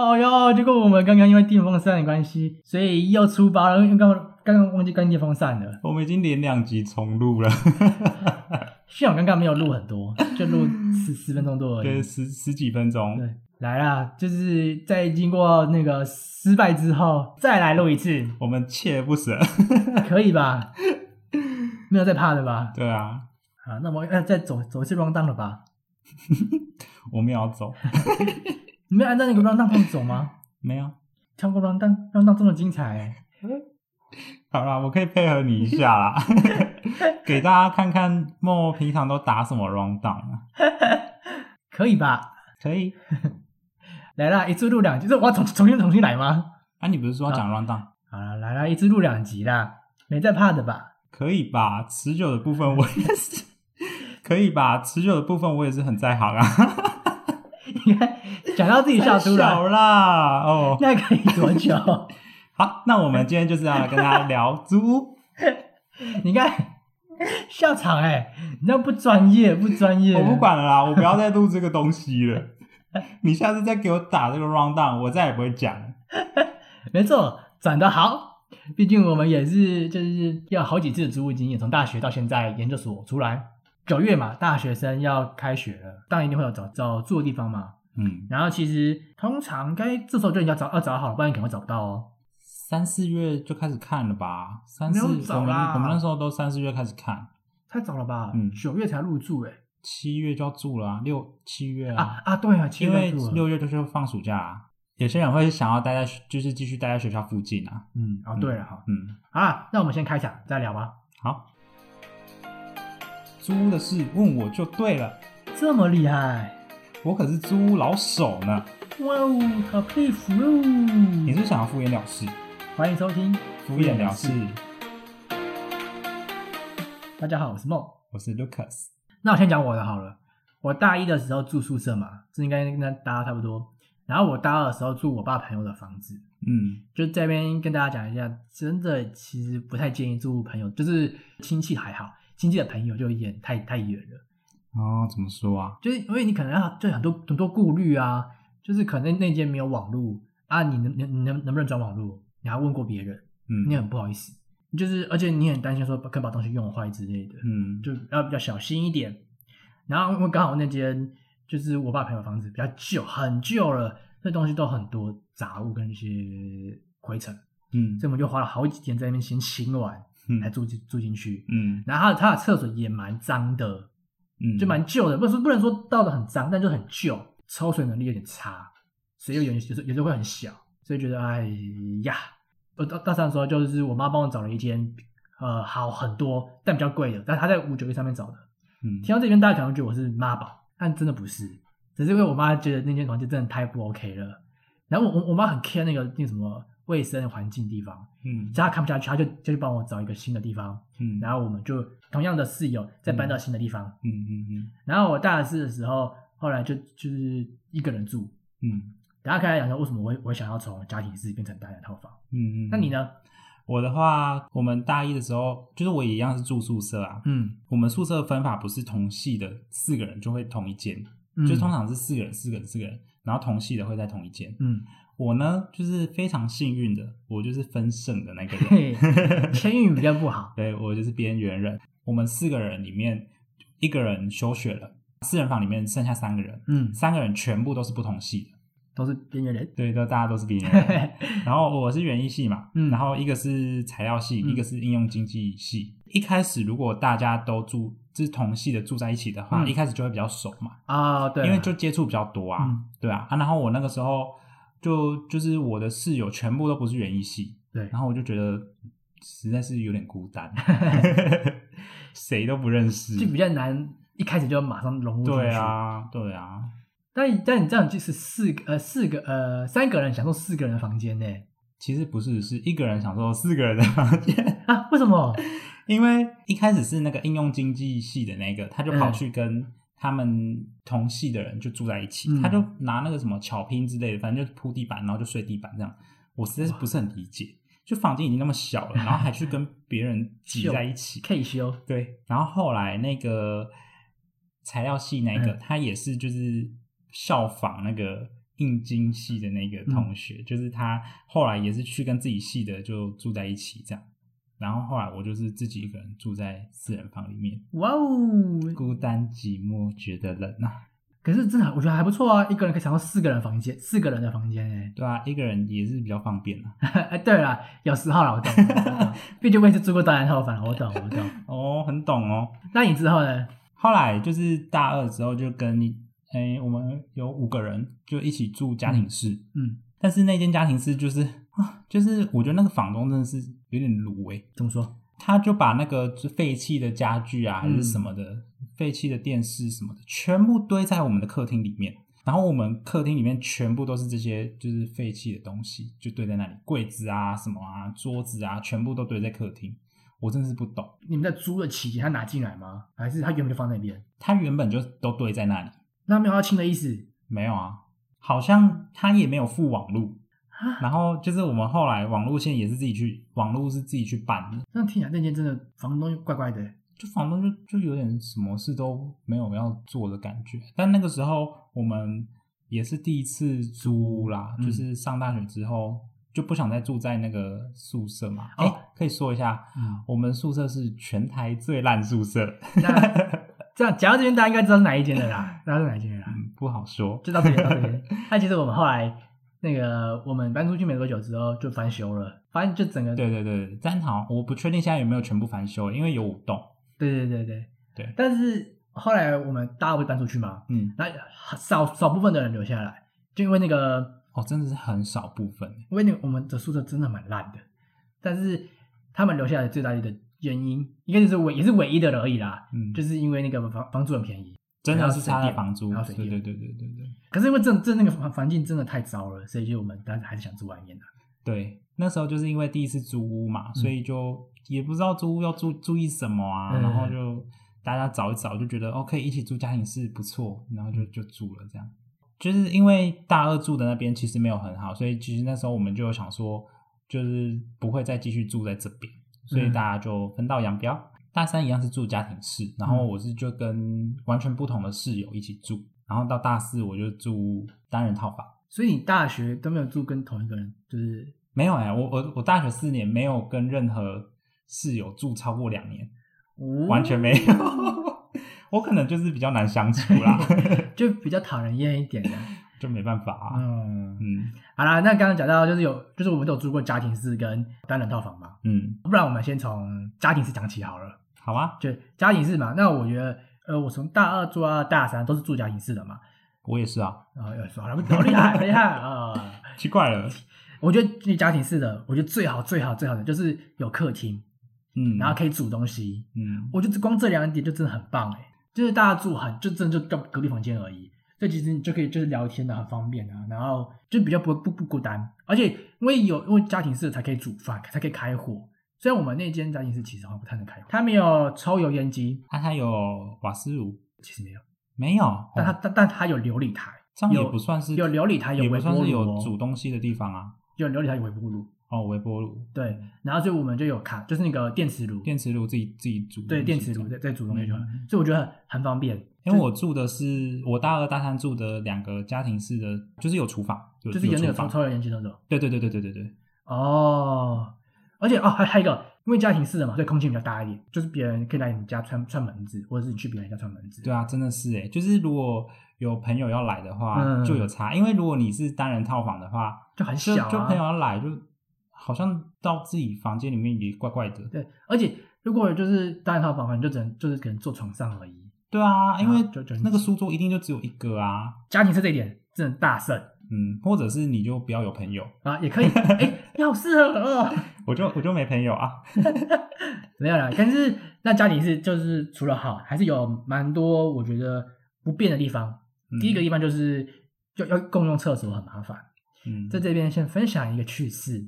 哦哟，结果我们刚刚因为电风扇的关系，所以又出包了，因为刚刚刚刚忘记关电风扇了。我们已经连两集重录了，幸好刚刚没有录很多，就录十十分钟多而对，已。十十几分钟。对，来啦，就是在经过那个失败之后，再来录一次，我们锲而不舍。可以吧？没有再怕的吧？对啊，啊，那我要再走走一次 round down 了吧？我们也要走。你没有按照那个 round down 上走吗？没有。跳过 round down，round down 这么精彩、欸，好啦，我可以配合你一下啦，给大家看看莫平常都打什么 round down 啊？可以吧？可以。来啦，一次录两集，这我要重重新重新来吗？啊，你不是说要讲 round down？好了，来啦，一次录两集啦，没在怕的吧？可以吧？持久的部分我也是，可以吧？持久的部分我也是很在行啊。你看，讲到自己笑出来，小啦，哦，那可以多久？好，那我们今天就是要跟大家聊租屋。你看笑场哎、你这样不专业，不专业。我不，管了啦，我不要再录这个东西了。你下次再给我打这个 round down，我再也不会讲了。没错，转的好。毕竟我们也是就是要好几次的租务经验，从大学到现在研究所出来，九月嘛，大学生要开学了，当然一定会有找找住的地方嘛。嗯，然后其实通常该这时候就应该找要找好了，不然你可能会找不到哦。三四月就开始看了吧？三四，我们我们那时候都三四月开始看，太早了吧？嗯九月才入住哎、七月就要住了啊，六七月啊，啊啊，对啊，七因为月六月就是放暑假啊。有些人会想要待在，就是继续待在学校附近啊。嗯，哦对了哈，嗯，好啦，那我们先开场再聊吧。好。租屋的事问我就对了，这么厉害，我可是租屋老手呢。哇哦，好佩服哦！你是想要敷衍了事？欢迎收听敷衍了事，大家好，我是梦。我是 Lucas。那我先讲我的好了。我大一的时候住宿舍嘛，这应该跟大家差不多。然后我大二的时候住我爸朋友的房子，嗯就这边跟大家讲一下，真的其实不太建议住朋友，就是亲戚还好，亲戚的朋友就有点太太远了，哦，怎么说啊？就是因为你可能要就很多很多顾虑啊，就是可能那间没有网络啊，你能你你能能不能转网络？你还问过别人，嗯你很不好意思，就是而且你很担心说可能把东西用坏之类的，嗯就要比较小心一点。然后因为刚好那间就是我爸朋友房子比较旧，很旧了，那东西都很多杂物跟一些灰尘，嗯所以我们就花了好几天在那边先清完，嗯才住进住进去。嗯然后他的厕所也蛮脏的，嗯，就蛮旧的，不是不能说倒的很脏，但就很旧，抽水能力有点差，所以有有时候有时候会很小，所以觉得哎呀，我到大三的时候就是我妈帮我找了一间呃好很多但比较贵的，但她在五九一上面找的。嗯听到这边大家可能觉得我是妈宝，但真的不是，只是因为我妈觉得那间房间真的太不 OK 了。然后我我我妈很 care 那个那个什么卫生环境地方，嗯只要她看不下去，他就就去帮我找一个新的地方，嗯，然后我们就同样的室友再搬到新的地方。嗯嗯嗯然后我大四的时候，后来就就是一个人住。嗯大家可以来讲说，为什么我我会想要从家庭式变成单人套房？嗯嗯，那你？呢？我的话，我们大一的时候，就是我也一样是住宿舍啊。嗯，我们宿舍分法不是同系的四个人就会同一间，嗯就通常是四个人、四个人、四个人，然后同系的会在同一间。嗯，我呢，就是非常幸运的，我就是分胜的那个人。嘿，签运比较不好。对我就是边缘人。我们四个人里面，一个人休学了，四人房里面剩下三个人，嗯，三个人全部都是不同系的。都是边缘人。对，都大家都是边缘人。然后我是园艺系嘛，嗯然后一个是材料系，嗯一个是应用经济系。一开始如果大家都住就是同系的住在一起的话，嗯一开始就会比较熟嘛，啊，对啊，因为就接触比较多啊，嗯对啊啊。然后我那个时候就就是我的室友全部都不是园艺系，对，然后我就觉得实在是有点孤单，谁都不认识。就比较难，一开始就要马上融入进去。对，啊，对啊，但但你这样就是四个呃四个呃三个人享受四个人的房间呢？其实不是，是一个人享受四个人的房间。啊？为什么？因为一开始是那个应用经济系的那个，他就跑嗯去跟他们同系的人就住在一起，嗯他就拿那个什么巧拼之类的，反正就铺地板，然后就睡地板这样。我实在是不是很理解，就房间已经那么小了，然后还去跟别人挤在一起。可以修对，然后后来那个材料系那个，嗯他也是就是效仿那个应经系的那个同学，就是他后来也是去跟自己系的就住在一起这样。然后后来我就是自己一个人住在四人房里面，哇哦！孤单寂寞，觉得冷啊。可是真的，我觉得还不错啊，一个人可以享受四个人房间，四个人的房间哎。对啊，一个人也是比较方便啊。哎，对了，有时候啦，我懂，我懂毕竟我也是住过单人套房，我懂，我懂。哦，很懂哦。那你之后呢？后来就是大二之后就跟你，哎，我们有五个人就一起住家庭室，嗯，但是那间家庭室就是啊，就是我觉得那个房东真的是有点卤哎。怎么说？他就把那个废弃的家具啊，还是嗯什么的，废弃的电视什么的，全部堆在我们的客厅里面。然后我们客厅里面全部都是这些就是废弃的东西，就堆在那里，柜子啊、什么啊、桌子啊，全部都堆在客厅。我真的是不懂，你们在租的期间，他拿进来吗？还是他原本就放那边？他原本就都堆在那里，那没有要清的意思没有啊，好像他也没有附网路。啊？然后就是我们后来网路线也是自己去，网路是自己去办的，这样听起来那间真的房东怪怪的。就房东就就有点什么事都没有要做的感觉。但那个时候我们也是第一次租啦，嗯就是上大学之后就不想再住在那个宿舍嘛。哦哎、可以说一下，嗯，我们宿舍是全台最烂宿舍，那 这样讲到这边，大家应该知道是哪一间的啦，知道是哪一间的啦。嗯，不好说。就到这边，到这边。但其实我们后来那个我们搬出去没多久之后就翻修了，反正就整个对对对，但好像我不确定现在有没有全部翻修，因为有五栋。对对对对对但是后来我们大家会搬出去嘛，嗯，那少少部分的人留下来，就因为那个，哦，真的是很少部分。因为那个我们的宿舍真的蛮烂的，但是他们留下来最大的原因，应该就是唯也是唯一的而已啦，嗯，就是因为那个房房租很便宜，真的是差房租。对对对对对对。可是因为这这那个环环境真的太糟了，所以就我们当时还是想住外面的。对，那时候就是因为第一次租屋嘛，所以就也不知道租屋要注注意什么啊，嗯然后就大家找一找，就觉得哦可以一起住家庭室不错，然后就就住了这样。就是因为大二住的那边其实没有很好，所以其实那时候我们就想说，就是不会再继续住在这边，所以嗯大家就分道扬镳。大三一样是住家庭室，然后我是就跟完全不同的室友一起住，然后到大四我就住单人套房。所以你大学都没有住跟同一个人，就是没有哎、我我我大学四年没有跟任何室友住超过两年，完全没有。我可能就是比较难相处啦，就比较讨人厌一点的。就没办法啊。嗯，嗯好啦，那刚刚讲到就是有，就是我们都有住过家庭式跟单人套房嘛，嗯，不然我们先从家庭式讲起好了。好啊，就家庭式嘛，那我觉得，呃，我从大二住到大三都是住家庭式的嘛，我也是啊，然后又说好好厉害，厉害啊！奇怪了，我觉得住家庭式的，我觉得最好最好最好的就是有客厅，嗯，然后可以煮东西，嗯我觉得光这两点就真的很棒哎，就是大家住很就真的就到隔壁房间而已，所以其实你就可以就是聊天的很方便啊，然后就比较不不不孤单，而且因为有因为家庭式才可以煮饭，才可以开火。虽然我们那间家庭式其实好像不太能开火，它没有抽油烟机，啊，它有瓦斯炉其实没有，没有？哦但它但但它有琉璃台，这样也有不算是有琉璃台有也不微波炉算是有哦煮东西的地方啊。有琉璃台有微波炉，哦，微波炉，对，然后所以我们就有卡，就是那个电磁炉，电磁炉自己自己煮，对电磁炉在在煮东西就好，嗯所以我觉得很很方便，因为我住的是我大二大三住的两个家庭式的，就是有厨房，有就是有那个厨房，抽抽油烟机那种。对对对对对对对，哦，而且哦，还还有一个，因为家庭式的嘛，所以空间比较大一点，就是别人可以来你家串串门子，或者是你去别人家串门子。对啊，真的是诶，就是如果有朋友要来的话，嗯。就有差，因为如果你是单人套房的话，就很小、啊，就朋友要来，就好像到自己房间里面也怪怪的。对，而且如果就是单人套房，可能就只能就是可能坐床上而已。对啊，因为就就那个书桌一定就只有一个啊，家庭是这一点真的大胜嗯，或者是你就不要有朋友，啊，也可以。哎，你好适合哦。我就我就没朋友啊。没有啦，但是那家庭是就是除了好，还是有蛮多我觉得不便的地方。嗯第一个地方就是就要共用厕所很麻烦。嗯，在这边先分享一个趣事，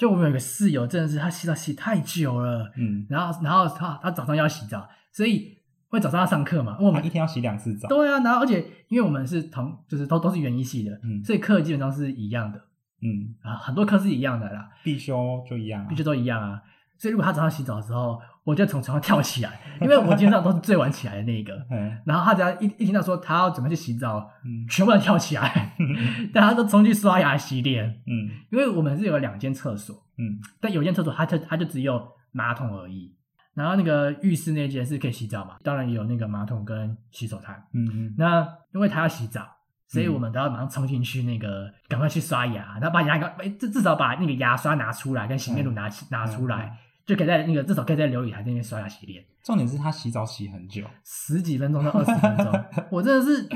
就我们有一个室友，真的是他洗澡洗太久了，嗯，然后然后他他早上要洗澡，所以会早上要上课嘛，因为我们一天要洗两次澡。对啊，然后而且因为我们是同就是都都是园艺系的，嗯。所以课基本上是一样的。嗯，啊，很多课是一样的啦，必修就一样、啊。必修都一样啊，所以如果他早上洗澡的时候，我就从床上跳起来，因为我基本上都是最晚起来的那一个。嗯然后他只要一一听到说他要准备去洗澡，嗯全部人跳起来，大家都冲去刷牙洗脸。嗯因为我们是有两间厕所，嗯但有一间厕所它就它就只有马桶而已。然后那个浴室那间是可以洗澡嘛，当然也有那个马桶跟洗手台。嗯嗯那因为他要洗澡，所以嗯我们都要马上冲进去那个，赶快去刷牙，然后把牙膏，哎，至至少把那个牙刷拿出来，跟洗面乳拿起拿出来，就可以在那个至少可以在琉璃台那边刷牙洗脸，重点是他洗澡洗很久，十几分钟到二十分钟，我真的是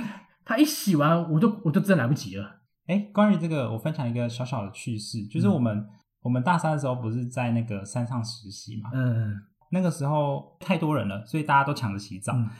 他一洗完，我就我就真的来不及了。哎，关于这个，我分享一个小小的趣事，就是我们、我们大三的时候不是在那个山上实习嘛，嗯。那个时候太多人了，所以大家都抢着洗澡。嗯。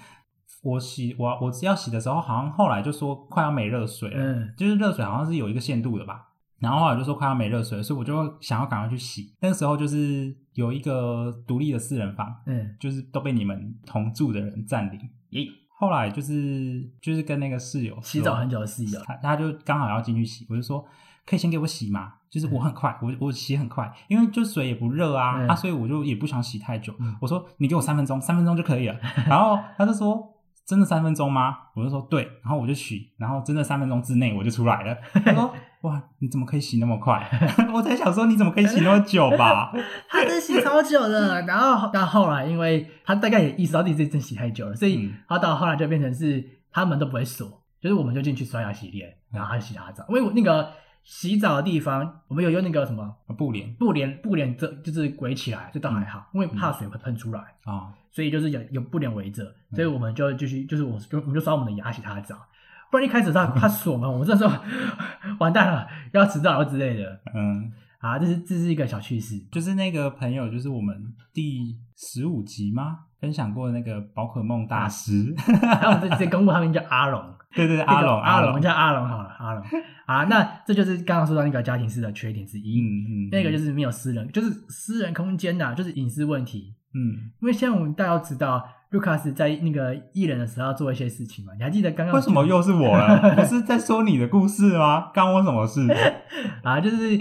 我洗我我要洗的时候，好像后来就说快要没热水了，嗯。就是热水好像是有一个限度的吧。然后后来就说快要没热水了，所以我就想要赶快去洗。那个时候就是有一个独立的四人房，嗯，就是都被你们同住的人占领。咦，后来就是就是跟那个室友洗澡很久的室友，他他就刚好要进去洗，我就说可以先给我洗吗？就是我很快，我我洗很快，因为就水也不热啊、嗯啊，所以我就也不想洗太久。嗯我说你给我三分钟，三分钟就可以了。然后他就说真的三分钟吗？我就说对，然后我就洗，然后真的三分钟之内我就出来了。他说哇，你怎么可以洗那么快？我才想说你怎么可以洗那么久吧？他真洗超久的，然后到后来，因为他大概也意识到自己真洗太久了，所以嗯。他到后来就变成是他们都不会锁，就是我们就进去刷牙洗脸，然后他洗他的澡，因为我那个洗澡的地方，我们有用那个什么？布帘。布帘布帘这就是围起来，这倒还好，因为怕水会喷出来，啊，所以就是有有布帘围着，嗯所以我们就继续就是我就我们就刷我们的牙洗他的澡。不然一开始他他锁门，我们这时候 完蛋了，要迟到了之类的嗯，啊！这是这是一个小趣事。就是那个朋友，就是我们第十五集吗？分享过那个宝可梦大师，然后我们这直接公布他名叫阿龙，对对对，阿龙阿龙龙，叫阿龙好了，阿龙 啊，那这就是刚刚说到那个家庭式的缺点之一。嗯嗯，那个就是没有私人，就是私人空间呐、就是隐私问题。嗯，因为现在我们大家都知道，卢卡斯在那个艺人的时候要做一些事情嘛，你还记得刚刚为什么又是我了？不是在说你的故事吗？干我什么事？啊？就是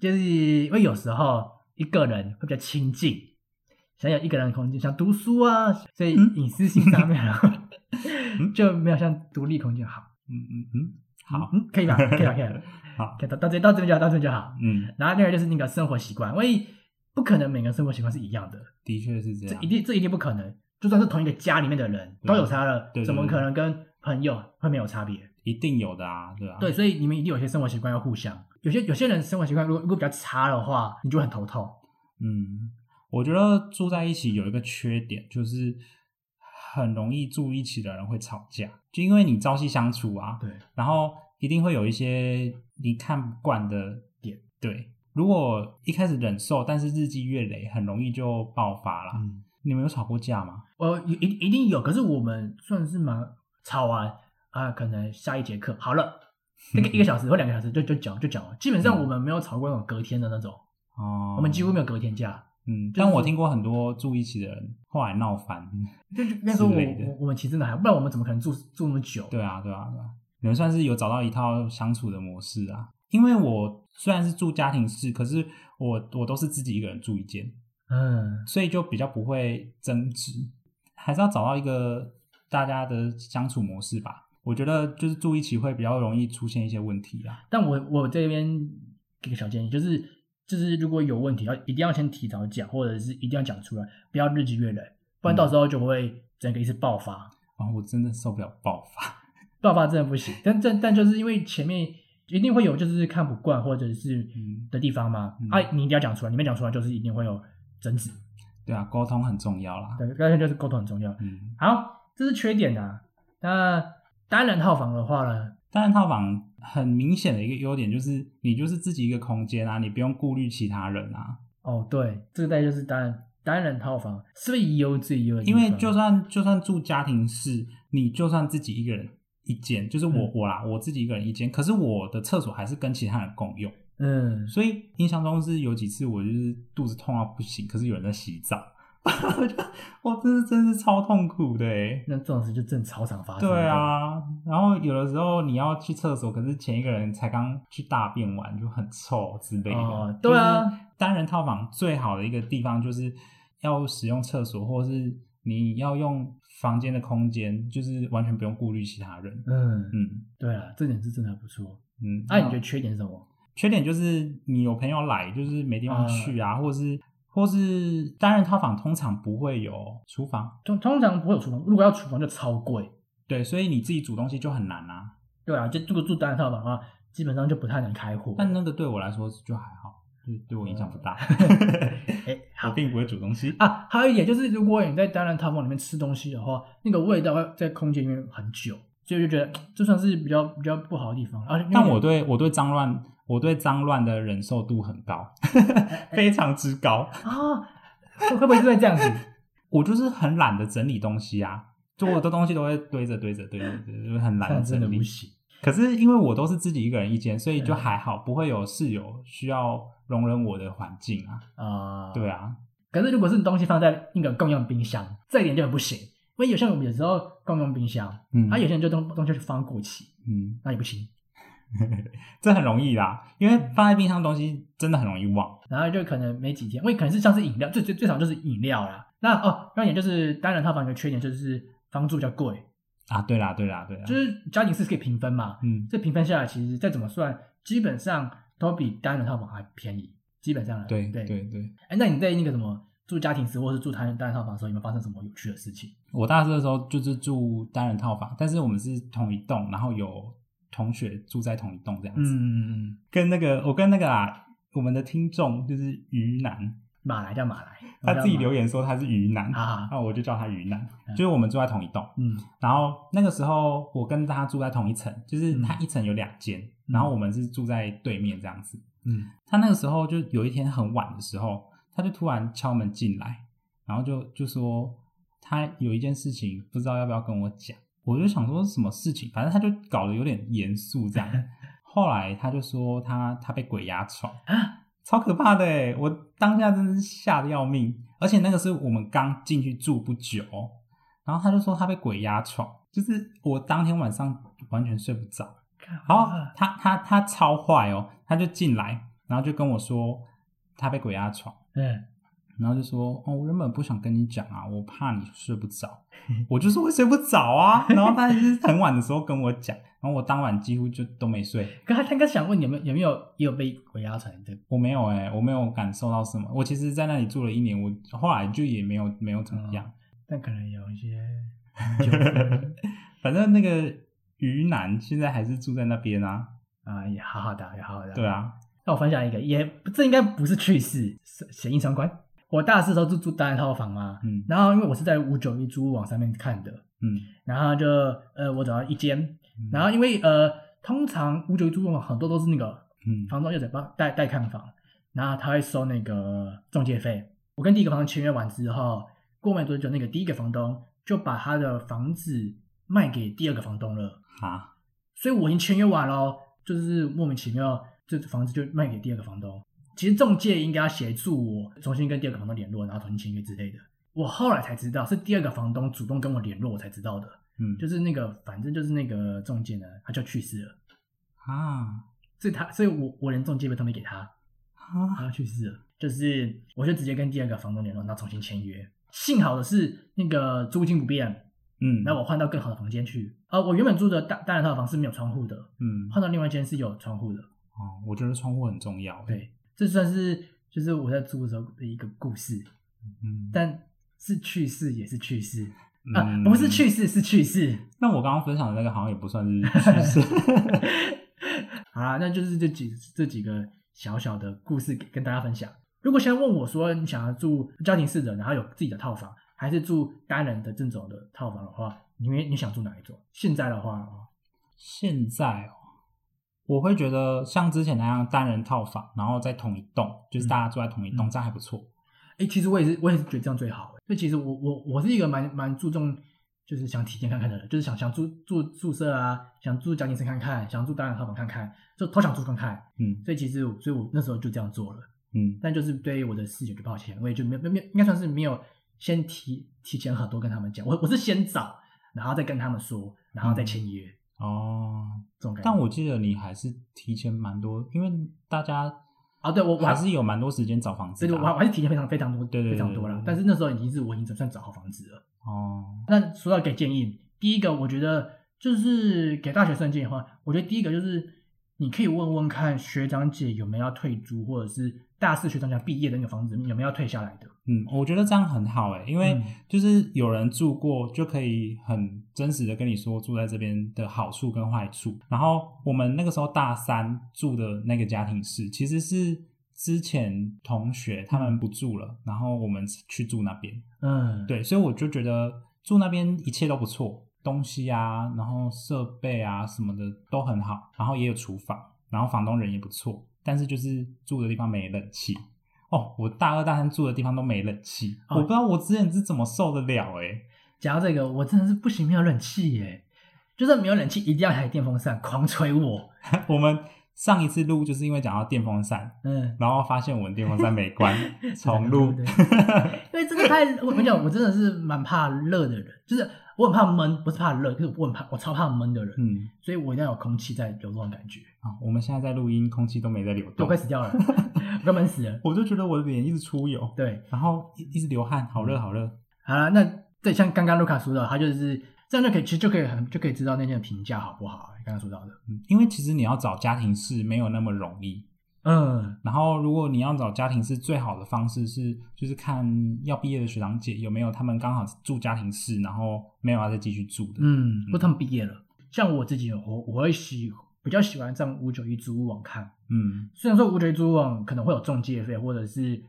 就是因为有时候一个人会比较亲近，想有一个人的空间，想读书啊，所以嗯隐私性上面 就没有像独立空间好。嗯嗯嗯，好，嗯，可以吧？可以吧？可以吧。好，可以到到这到这边就好，到这边就好。嗯，然后第二就是那个生活习惯，因为不可能每个人生活习惯是一样的，的确是这样这一。定这一定不可能。就算是同一个家里面的人都有差了，怎么可能跟朋友会没有差别？一定有的啊，对啊，对，所以你们一定有些生活习惯要互相。有些有些人生活习惯如果如果比较差的话，你就很头痛。嗯，我觉得住在一起有一个缺点，就是很容易住一起的人会吵架，就因为你朝夕相处啊，对，然后一定会有一些你看不惯的点。对，如果一开始忍受，但是日积月累，很容易就爆发了。嗯，你们有吵过架吗？我一一一定有，可是我们算是蛮吵完啊，可能下一节课好了，那个 一个小时或两个小时就就讲就讲了。基本上我们没有吵过那种隔天的那种，哦，我们几乎没有隔天架。嗯，就是但我听过很多住一起的人后来闹翻。就就那时候我我我们其实真的还，不然我们怎么可能住住那么久？对啊，对啊，对啊，你们算是有找到一套相处的模式啊。因为我虽然是住家庭式，可是我我都是自己一个人住一间，嗯，所以就比较不会争执，还是要找到一个大家的相处模式吧。我觉得就是住一起会比较容易出现一些问题啊。但我我这边给个小建议，就是就是如果有问题，要一定要先提早讲，或者是一定要讲出来，不要日积月累，不然到时候就会整个一次爆发。然后我真的受不了爆发。爆发真的不行，但但但就是因为前面一定会有就是看不惯或者是嗯的地方嘛，嗯啊，你一定要讲出来，你没讲出来就是一定会有争执，对啊，沟通很重要啦。对，刚才就是沟通很重要。嗯，好，这是缺点啊。那单人套房的话呢，单人套房很明显的一个优点就是你就是自己一个空间啊，你不用顾虑其他人啊。哦，对，这个大概就是单单人套房，是不是也有最优的地方？因为就算就算住家庭式，你就算自己一个人一间，就是我、嗯我啦，我自己一个人一间，可是我的厕所还是跟其他人共用，嗯，所以印象中是有几次我就是肚子痛到不行，可是有人在洗澡，我真是真是超痛苦的哎。那这种事就正超常发生。对，啊，然后有的时候你要去厕所，可是前一个人才刚去大便完，就很臭之类的。哦对啊，就是单人套房最好的一个地方就是要使用厕所，或是你要用房间的空间，就是完全不用顾虑其他人。嗯，嗯对啊，这点是真的不错。嗯，那、你觉得缺点是什么？缺点就是你有朋友来，就是没地方去嗯啊，或者是或是单人套房通常不会有厨房，通通常不会有厨房，如果要厨房就超贵。对，所以你自己煮东西就很难啊。对啊，就如果住单人套房的话，基本上就不太能开火。但那个对我来说就还好，对对我影响不大。哎，我好并不会煮东西。啊，还有一点就是，如果你在单人套房里面吃东西的话，那个味道会在空间里面很久，所以我就觉得这算是比较比较不好的地方。而且但我对我对脏乱，我对脏乱的忍受度很高，非常之高。啊，会会不会是因为这样子？我就是很懒得整理东西啊，就我的东西都会堆着堆着堆着，就是很懒得 整理不。行。可是因为我都是自己一个人一间，所以就嗯还好，不会有室友需要容忍我的环境啊。啊、对啊，可是如果是你东西放在那个共用冰箱，这一点就很不行。因为有些人有时候共用冰箱，嗯啊，有些人就东东西就放过期，嗯，那也不行。这很容易啦，因为放在冰箱的东西真的很容易忘。然后就可能没几天，因为可能是像是饮料，最最最少就是饮料啦。那哦，那也就是单人套房有个缺点就是房租比较贵，啊，对啦，对啦，对啦，就是家庭是可以平分嘛，嗯，这平分下来其实再怎么算，基本上都比单人套房还便宜，基本上对对对对。哎，那你在那个什么住家庭式或是住单单人套房的时候，有没有发生什么有趣的事情？我大四的时候就是住单人套房，但是我们是同一栋，然后有同学住在同一栋这样子。嗯，跟那个我跟那个啊，我们的听众就是鱼男，马来叫马来，他自己留言言说他是鱼男，啊，那我就叫他鱼男，嗯。就是我们住在同一栋。嗯。然后那个时候我跟他住在同一层，就是他一层有两间，然后我们是住在对面这样子。嗯。他那个时候就有一天很晚的时候，他就突然敲门进来，然后就就说他有一件事情不知道要不要跟我讲，我就想说什么事情，反正他就搞得有点严肃这样。后来他就说他他被鬼压床，啊，超可怕的哎！我当下真的是吓得要命，而且那个是我们刚进去住不久，然后他就说他被鬼压床，就是我当天晚上完全睡不着。然后他他他超坏哦，他就进来，然后就跟我说他被鬼压床，嗯，然后就说哦，我原本不想跟你讲啊，我怕你睡不着，我就说会睡不着啊。然后他就是很晚的时候跟我讲，然后我当晚几乎就都没睡。可他他应该想问你有没有有没有也有被鬼压床的？我没有哎、我没有感受到什么。我其实，在那里住了一年，我后来就也没有没有怎么样。但可能有一些 反正那个鱼男现在还是住在那边啊。啊，也好好的，也好好的。对，啊，那我分享一个，也这应该不是趣事，是谐音相关。我大四的时候就住单人套房嘛，嗯。然后因为我是在五九一租屋网上面看的，嗯。然后就呃我找到一间，嗯。然后因为呃通常五九一租屋网很多都是那个嗯。房东又在帮带带看房，然后他会收那个中介费。我跟第一个房东签约完之后，过没多久，那个第一个房东就把他的房子卖给第二个房东了，啊，所以我已经签约完了，就是莫名其妙，这房子就卖给第二个房东。其实中介应该要协助我重新跟第二个房东联络，然后重新签约之类的。我后来才知道是第二个房东主动跟我联络，我才知道的。嗯，就是那个，反正就是那个中介呢，他就去世了，啊所以他，所以我我连中介费都没给他啊，他啊，去世了。就是我就直接跟第二个房东联络，然后重新签约。幸好的是那个租金不变，嗯，那我换到更好的房间去。呃，我原本住的大单人套房是没有窗户的，嗯，换到另外一间是有窗户的。哦，我觉得窗户很重要。，对，这算是就是我在租的时候的一个故事，嗯，但是趣事也是趣事啊，嗯不是趣事是趣事。那我刚刚分享的那个好像也不算是 趣事。好啦，那就是这几这几个小小的故事给跟大家分享。如果现在问我说你想要住家庭式的，然后有自己的套房，还是住单人的这种的套房的话，你会你想住哪一种？现在的话哦，现在哦，我会觉得像之前那样单人套房，然后在同一栋，就是大家住在同一栋，嗯这样还不错。哎，其实我也是我也是觉得这样最好。所以其实我我我是一个蛮蛮注重就是想体验看看的人，就是想想住住宿舍啊，想住家庭式看看，想住单人套房看看，就都想住看看。嗯所以其实我所以我那时候就这样做了。嗯但就是对于我的视觉就抱歉，我也就没有没应该算是没有先提提前很多跟他们讲，我我是先找，然后再跟他们说，然后再签约、哦，这种感觉。但我记得你还是提前蛮多，因为大家啊，对我我还是有蛮多时间找房子对我还我还是提前非常非常多，对非常多了。但是那时候已经是我已经算找好房子了。哦，那说到给建议，第一个我觉得就是给大学生建议的话，我觉得第一个就是你可以问问看学长姐有没有要退租，或者是大四学长姐毕业的那个房子有没有要退下来的。嗯，我觉得这样很好诶，因为嗯就是有人住过，就可以很真实的跟你说住在这边的好处跟坏处。然后我们那个时候大三住的那个家庭式，其实是之前同学他们不住了，然后我们去住那边。嗯，对，所以我就觉得住那边一切都不错，东西啊，然后设备啊什么的都很好，然后也有厨房，然后房东人也不错，但是就是住的地方没冷气。哦，我大二大三住的地方都没冷气，哦我不知道我之前是怎么受得了哎、讲到这个，我真的是不行，没有冷气耶，就是没有冷气，一定要开电风扇狂吹我。我们上一次录就是因为讲到电风扇，嗯，然后发现我们电风扇没关，重录。因为真的太，我跟你讲，我真的是蛮怕热的人，就是我很怕闷，不是怕热，就是我很怕，我超怕闷的人，嗯，所以我一定要有空气在流动的感觉。啊，我们现在在录音，空气都没在流我动快，死掉了，我快闷死了。我就觉得我的脸一直出油，对，然后一一直流汗，好热好热。好了，那对像刚刚卢卡说的，他就是这样就可以，其实就可以很就可以知道那件的评价好不好。刚刚说到的，嗯，因为其实你要找家庭式没有那么容易。嗯然后，如果你要找家庭式，最好的方式是就是看要毕业的学长姐有没有他们刚好住家庭式，然后没有要再继续住的。嗯，或他们毕业了。像我自己，我我会喜比较喜欢上五九一租屋网看，嗯虽然说五九一租屋网可能会有中介费，或者是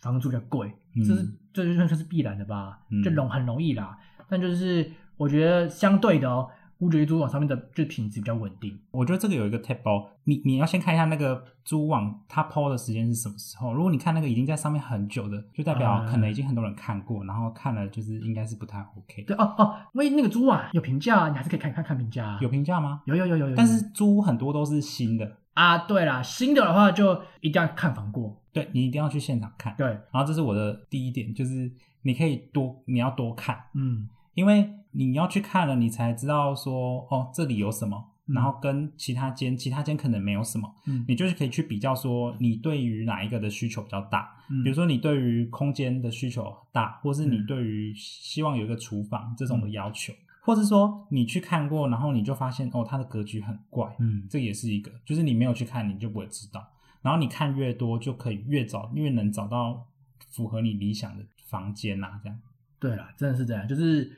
房租比较贵，嗯这是这就算是必然的吧，嗯就容很容易啦。但就是我觉得相对的哦，五九一租屋网上面的就品质比较稳定。我觉得这个有一个 tip 哦，你你要先看一下那个租网它 PO 的时间是什么时候。如果你看那个已经在上面很久的，就代表啊可能已经很多人看过，然后看了就是应该是不太 OK。对哦哦，因为那个租网有评价，你还是可以看看看评价啊。有评价吗？有有有有有，但是租很多都是新的，啊，对啦，新的的话就一定要看房过。对你一定要去现场看。对，然后这是我的第一点，就是你可以多你要多看，嗯因为你要去看了，你才知道说哦这里有什么，嗯。然后跟其他间其他间可能没有什么，嗯。你就是可以去比较说你对于哪一个的需求比较大。嗯，比如说你对于空间的需求大，或是你嗯。对于希望有一个厨房这种的要求，或是说你去看过，然后你就发现哦它的格局很怪，嗯。这也是一个，就是你没有去看你就不会知道，然后你看越多就可以越找越能找到符合你理想的房间啊，这样。对啦，真的是这样，就是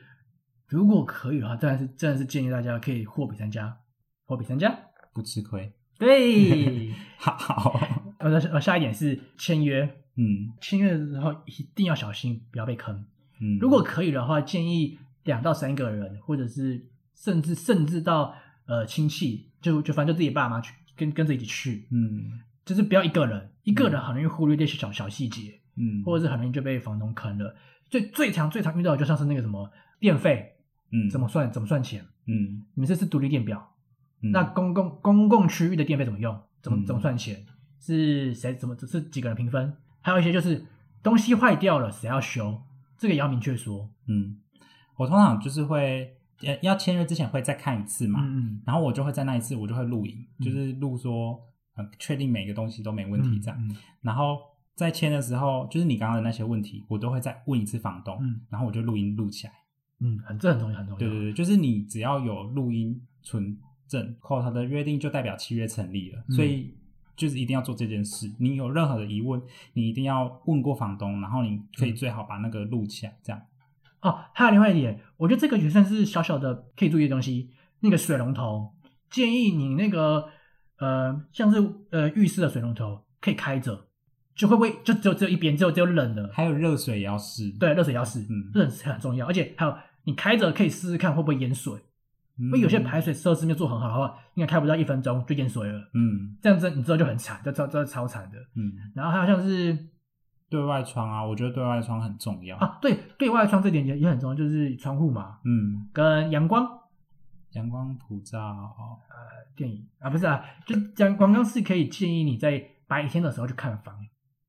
如果可以的话，真的是真的是建议大家可以货比三家，货比三家。不吃亏，对，好。好，呃，呃，下一点是签约，嗯。签约的时候一定要小心，不要被坑。嗯，如果可以的话，建议两到三个人，或者是甚至甚至到呃亲戚，就就反正就自己爸妈去跟跟着一起去，嗯。就是不要一个人，一个人很容易忽略这些小小细节，嗯，或者是很容易就被房东坑了。最最常最常遇到的就像是那个什么电费嗯。怎么算怎么算钱，嗯。你们这是独立电表，嗯。那公共公共区域的电费怎么用？怎么嗯。怎么算钱？是谁怎么是几个人平分？还有一些就是东西坏掉了，谁要修？这个也要明确说。嗯，我通常就是会呃要签约之前会再看一次嘛，嗯然后我就会在那一次我就会录影，嗯。就是录说呃确定每个东西都没问题这样，嗯。然后在签的时候就是你刚刚的那些问题，我都会再问一次房东，嗯。然后我就录音录起来。嗯，很这很重要，很重要。对对对，就是你只要有录音存证，口头的约定就代表契约成立了，嗯所以就是一定要做这件事。你有任何的疑问，你一定要问过房东，然后你可以最好把那个录起来，这样。哦，还有另外一点，我觉得这个也算是小小的可以注意的东西。那个水龙头，建议你那个呃，像是呃浴室的水龙头可以开着，就会不会就只有只有一边，只有只有冷的，还有热水也要试，对，热水也要试，嗯。这很很重要。而且还有你开着可以试试看会不会淹水，嗯，因为有些排水设施没有做很好的话，应该开不到一分钟就淹水了，嗯。这样子你之后就很惨，这这这超惨的。嗯，然后还有像是对外窗啊，我觉得对外窗很重要。啊，对对外窗这点也也很重要，就是窗户嘛，嗯，跟阳光。阳光普照，呃电影。啊，不是啊，就阳光光是可以建议你在白天的时候去看房，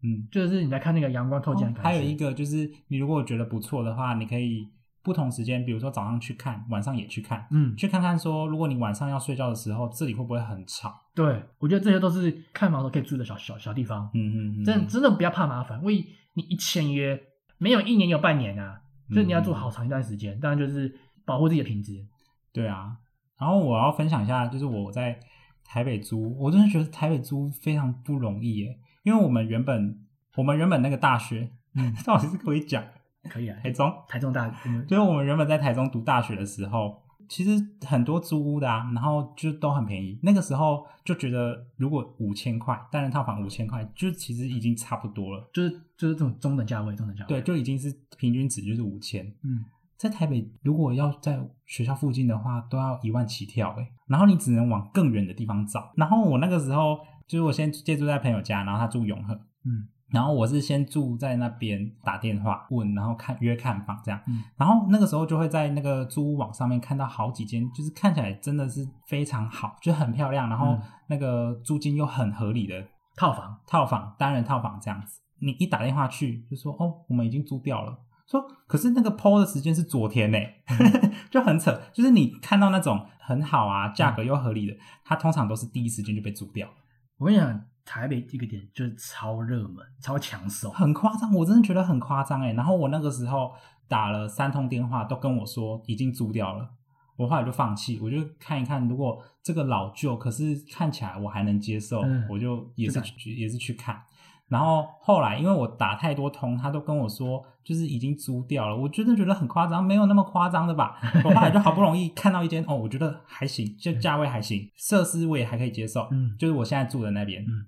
嗯，就是你在看那个阳光透进来的感觉。哦还有一个就是，你如果觉得不错的话，你可以不同时间，比如说早上去看，晚上也去看，嗯，去看看说，如果你晚上要睡觉的时候，这里会不会很吵？对，我觉得这些都是看房的时候可以住的小小小地方。嗯嗯嗯，真真的不要怕麻烦，因为你一签约没有一年有半年啊，所以你要住好长一段时间。当然就是保护自己的品质。对啊。然后我要分享一下，就是我在台北租，我真的觉得台北租非常不容易耶，因为我们原本我们原本那个大学，嗯，到底是可以讲可以啊，台中，台中大，嗯 就是我们原本在台中读大学的时候，其实很多租屋的啊，然后就都很便宜。那个时候就觉得，如果五千块单人套房五千块，就其实已经差不多了。就是就是这种中等价位，中等价位。对，，就已经是平均值就是五千。嗯，在台北，如果要在学校附近的话，都要一万起跳诶。然后你只能往更远的地方找。然后我那个时候就是我先借住在朋友家，然后他住永和，嗯，然后我是先住在那边打电话问，然后看约看房这样。嗯然后那个时候就会在那个租屋网上面看到好几间，就是看起来真的是非常好，就很漂亮，然后嗯那个租金又很合理的套房，套房，单人套房这样子。你一打电话去就说哦，我们已经租掉了。说可是那个 PO 的时间是昨天呢，就很扯。就是你看到那种很好啊，价格又合理的，它通常都是第一时间就被租掉，我跟你讲，台北这个点就是超热门、超抢手。很夸张。我真的觉得很夸张哎。然后我那个时候打了三通电话，都跟我说已经租掉了。我后来就放弃，我就看一看，如果这个老旧，可是看起来我还能接受，嗯我就也是去也是去看。然后后来因为我打太多通，他都跟我说就是已经租掉了，我真的觉得很夸张，没有那么夸张的吧？我后来就好不容易看到一间哦，我觉得还行，就价位还行，设施我也还可以接受，嗯就是我现在住的那边，嗯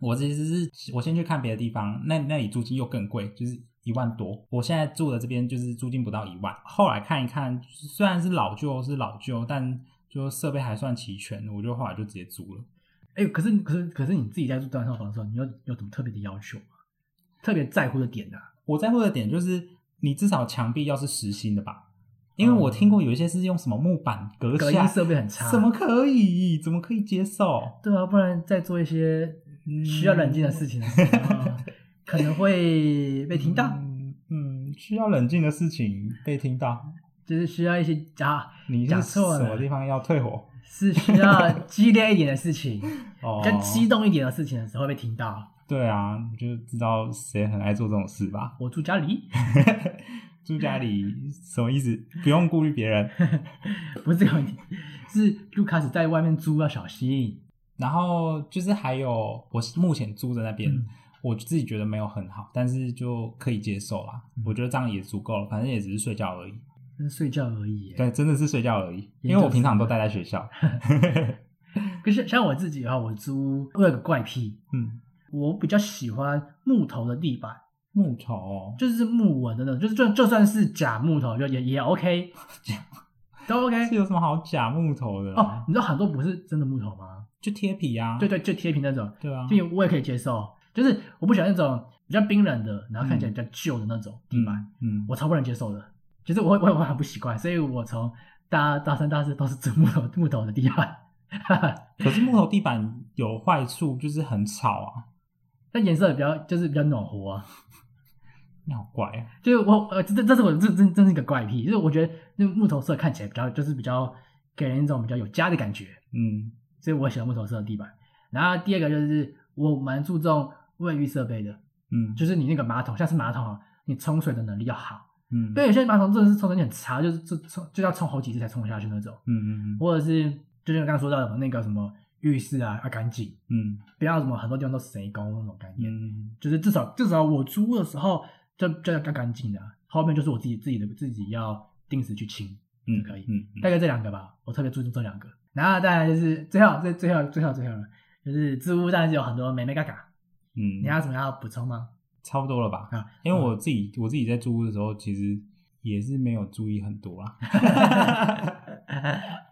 我其实是我先去看别的地方，那那里租金又更贵，就是一万多。我现在住的这边就是租金不到一万。后来看一看，虽然是老旧是老旧，但就设备还算齐全，我就后来就直接租了。哎、可是可是可是你自己在住单人套房的时候，你有有什么特别的要求吗？特别在乎的点啊？我在乎的点就是，你至少墙壁要是实心的吧，因为我听过有一些是用什么木板隔下，隔音设备很差，怎么可以？怎么可以接受？对啊，不然再做一些需要冷静的事情的时候，可能会被听到，嗯嗯，需要冷静的事情被听到，就是需要一些啊，你是讲错了什么地方要退火？是需要激烈一点的事情，哦，比较激动一点的事情的时候会被听到。对啊，你就知道谁很爱做这种事吧？我住家里，住家里什么意思？不用顾虑别人。不是这个问题，是路卡斯在外面租要小心。然后就是还有我目前租的那边，嗯我自己觉得没有很好，但是就可以接受啦。嗯我觉得这样也足够了，反正也只是睡觉而已。是睡觉而已耶。对，真的是睡觉而已，因为我平常都待在学校。可是像我自己的话，我租我有个怪癖，嗯，我比较喜欢木头的地板，木头哦就是木纹的那种，就是就就算是假木头，就也也 OK，都 OK 是。有什么好假木头的啦？哦，你知道很多不是真的木头吗？就贴皮啊。对对，就贴皮那种，对啊，就我也可以接受。就是我不喜欢那种比较冰冷的，然后看起来比较旧的那种地板，嗯，嗯我超不能接受的。其实我会我会我很不习惯，所以我从大大三大四都是租木头木头的地板，可是木头地板有坏处，就是很吵啊，但颜色比较就是比较暖和啊。你好怪啊。就是我呃，这这这是我这真真是一个怪癖，就是我觉得那木头色看起来比较就是比较给人一种比较有家的感觉，嗯。所以我喜欢木头色的地板。然后第二个就是我蛮注重卫浴设备的，嗯，就是你那个马桶，像是马桶啊，你冲水的能力要好。嗯，对，有些马桶真的是冲水力很差，就是就冲就要冲好几次才冲得下去那种，嗯嗯嗯。或者是就像刚刚说到的那个什么浴室啊要干净，嗯不要什么很多地方都谁工那种概念，嗯就是至少至少我租的时候就就要干干净的，后面就是我自己自己的自己要定时去清嗯，可以嗯嗯大概这两个吧，我特别注重这两个。然后再来就是最后最最后最后最后了，就是租屋当然是有很多美美嘎嘎，嗯，你还有什么要补充吗？差不多了吧？啊，因为我自己我自己在租屋的时候，其实也是没有注意很多啦。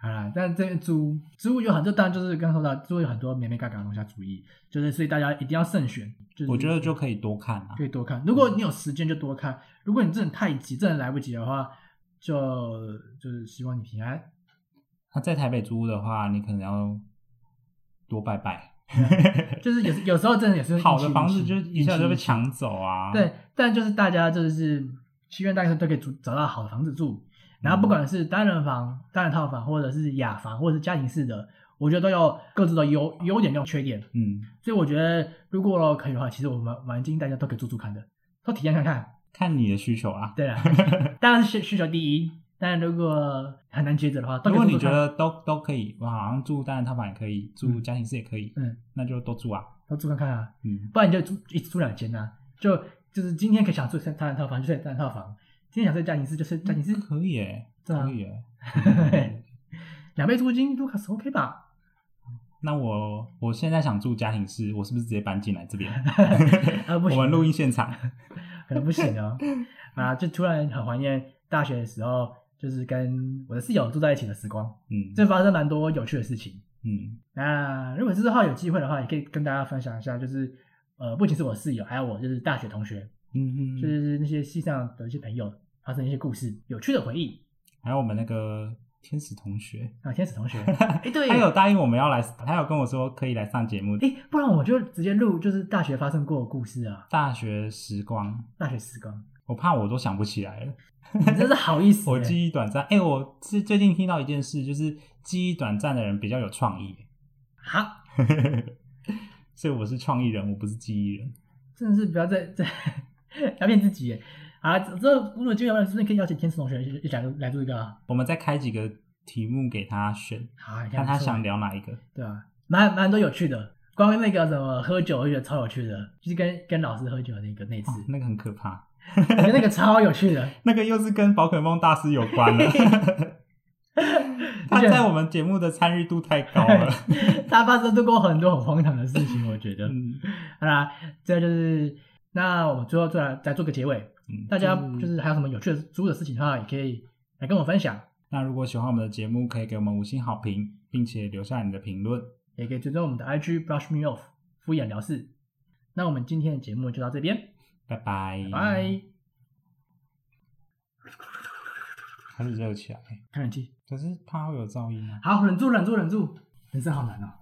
好啦，但这边租租屋有很多，当然就是刚刚说到，租屋有很多美美嘎嘎的东西要注意，就是所以大家一定要慎选。就是我觉得就可以多看啊可。以多看，如果你有时间就多看，如果你真的太急，真的来不及的话，就就是希望你平安。那在台北租的话，你可能要多拜拜。就是有有时候真的也是好的房子就一下就被抢走啊。对，但就是大家就是希望大家都可以租找到好的房子住，然后不管是单人房、单人套房，或者是雅房，或者是家庭式的，我觉得都有各自的优优点跟缺点。嗯，所以我觉得如果可以的话，其实我蛮蛮建议大家都可以住住看的，都体验看看。看你的需求啊。对啊，当然是需需求第一，但如果很难抉择的话，都如果你觉得都都可以，我，好像住单人套房也可以，住嗯家庭式也可以，嗯，那就都住啊。都住看看啊，嗯，不然你就住一直住两间啊、就就是今天可以想住单人套房就睡单人套房，今天想睡家庭式就是家庭式，可以耶，对啊可以耶。两倍租金，卢卡斯 OK 吧？那我我现在想住家庭式，我是不是直接搬进来这边？啊，不行，我们录音现场。可能不行哦。啊，就突然很怀念大学的时候，就是跟我的室友住在一起的时光，嗯这发生蛮多有趣的事情。嗯那如果之后有机会的话，也可以跟大家分享一下，就是呃，不仅是我室友，还有我就是大学同学，嗯嗯，就是那些系上的一些朋友发生一些故事，有趣的回忆还有我们那个天使同学，啊，天使同学，哎，对，他有答应我们要来，他有跟我说可以来上节目。哎，不然我就直接录就是大学发生过的故事啊，大学时光，大学时光，我怕我都想不起来了，你真是好意思 欸，我记忆短暂。哎、我是最近听到一件事，就是记忆短暂的人比较有创意，好，所以我是创意人，我不是记忆人。真的是不要再再要骗自己耶。啊，这如果机会的话，是不是可以邀请天使同学一起来来做一个啊？我们再开几个题目给他选，好，你看他想聊哪一个。对啊，蛮蛮多有趣的。关于那个什么喝酒，我觉得超有趣的，就是跟跟老师喝酒的那个那次哦，那个很可怕，那个超有趣的。那个又是跟宝可梦大师有关了。他在我们节目的参与度太高了。他发生过很多很荒唐的事情，我觉得。嗯好啦，这就是那我们最后再来再做个结尾，嗯大家就是还有什么有趣的猪的事情的话，也可以来跟我分享，那如果喜欢我们的节目，可以给我们五星好评，并且留下你的评论。也可以追踪我们的 IG brush me off 敷衍了事。那我们今天的节目就到这边，拜拜，拜。开始热起来，开冷气，可是怕会有噪音啊。好，忍住，忍住，忍住，人生好难哦。